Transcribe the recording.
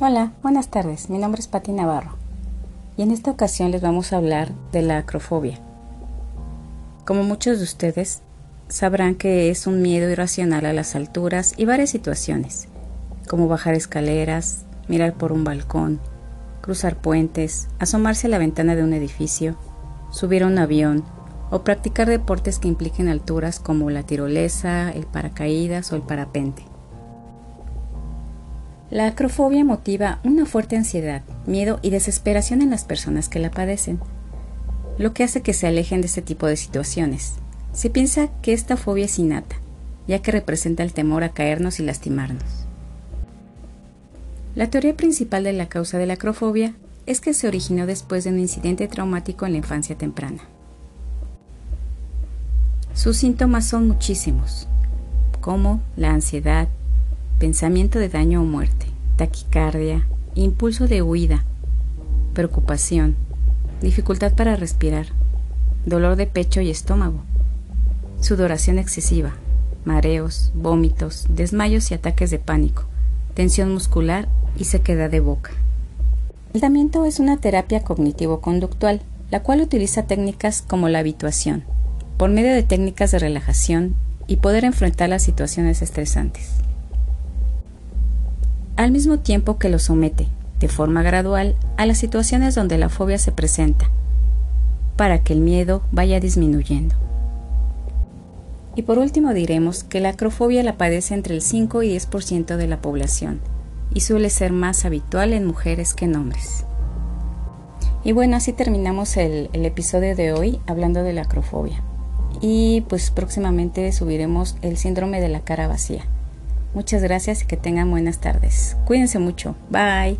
Hola, buenas tardes. Mi nombre es Pati Navarro y en esta ocasión les vamos a hablar de la acrofobia. Como muchos de ustedes sabrán que es un miedo irracional a las alturas y varias situaciones, como bajar escaleras, mirar por un balcón, cruzar puentes, asomarse a la ventana de un edificio, subir a un avión o practicar deportes que impliquen alturas como la tirolesa, el paracaídas o el parapente. La acrofobia motiva una fuerte ansiedad, miedo y desesperación en las personas que la padecen, lo que hace que se alejen de este tipo de situaciones. Se piensa que esta fobia es innata, ya que representa el temor a caernos y lastimarnos. La teoría principal de la causa de la acrofobia es que se originó después de un incidente traumático en la infancia temprana. Sus síntomas son muchísimos, como la ansiedad, pensamiento de daño o muerte, taquicardia, impulso de huida, preocupación, dificultad para respirar, dolor de pecho y estómago, sudoración excesiva, mareos, vómitos, desmayos y ataques de pánico, tensión muscular y sequedad de boca. El tratamiento es una terapia cognitivo-conductual, la cual utiliza técnicas como la habituación, por medio de técnicas de relajación y poder enfrentar las situaciones estresantes al mismo tiempo que lo somete, de forma gradual, a las situaciones donde la fobia se presenta, para que el miedo vaya disminuyendo. Y por último diremos que la acrofobia la padece entre el 5 y 10% de la población, y suele ser más habitual en mujeres que en hombres. Y bueno, así terminamos el, el episodio de hoy hablando de la acrofobia. Y pues próximamente subiremos el síndrome de la cara vacía. Muchas gracias y que tengan buenas tardes. Cuídense mucho. Bye.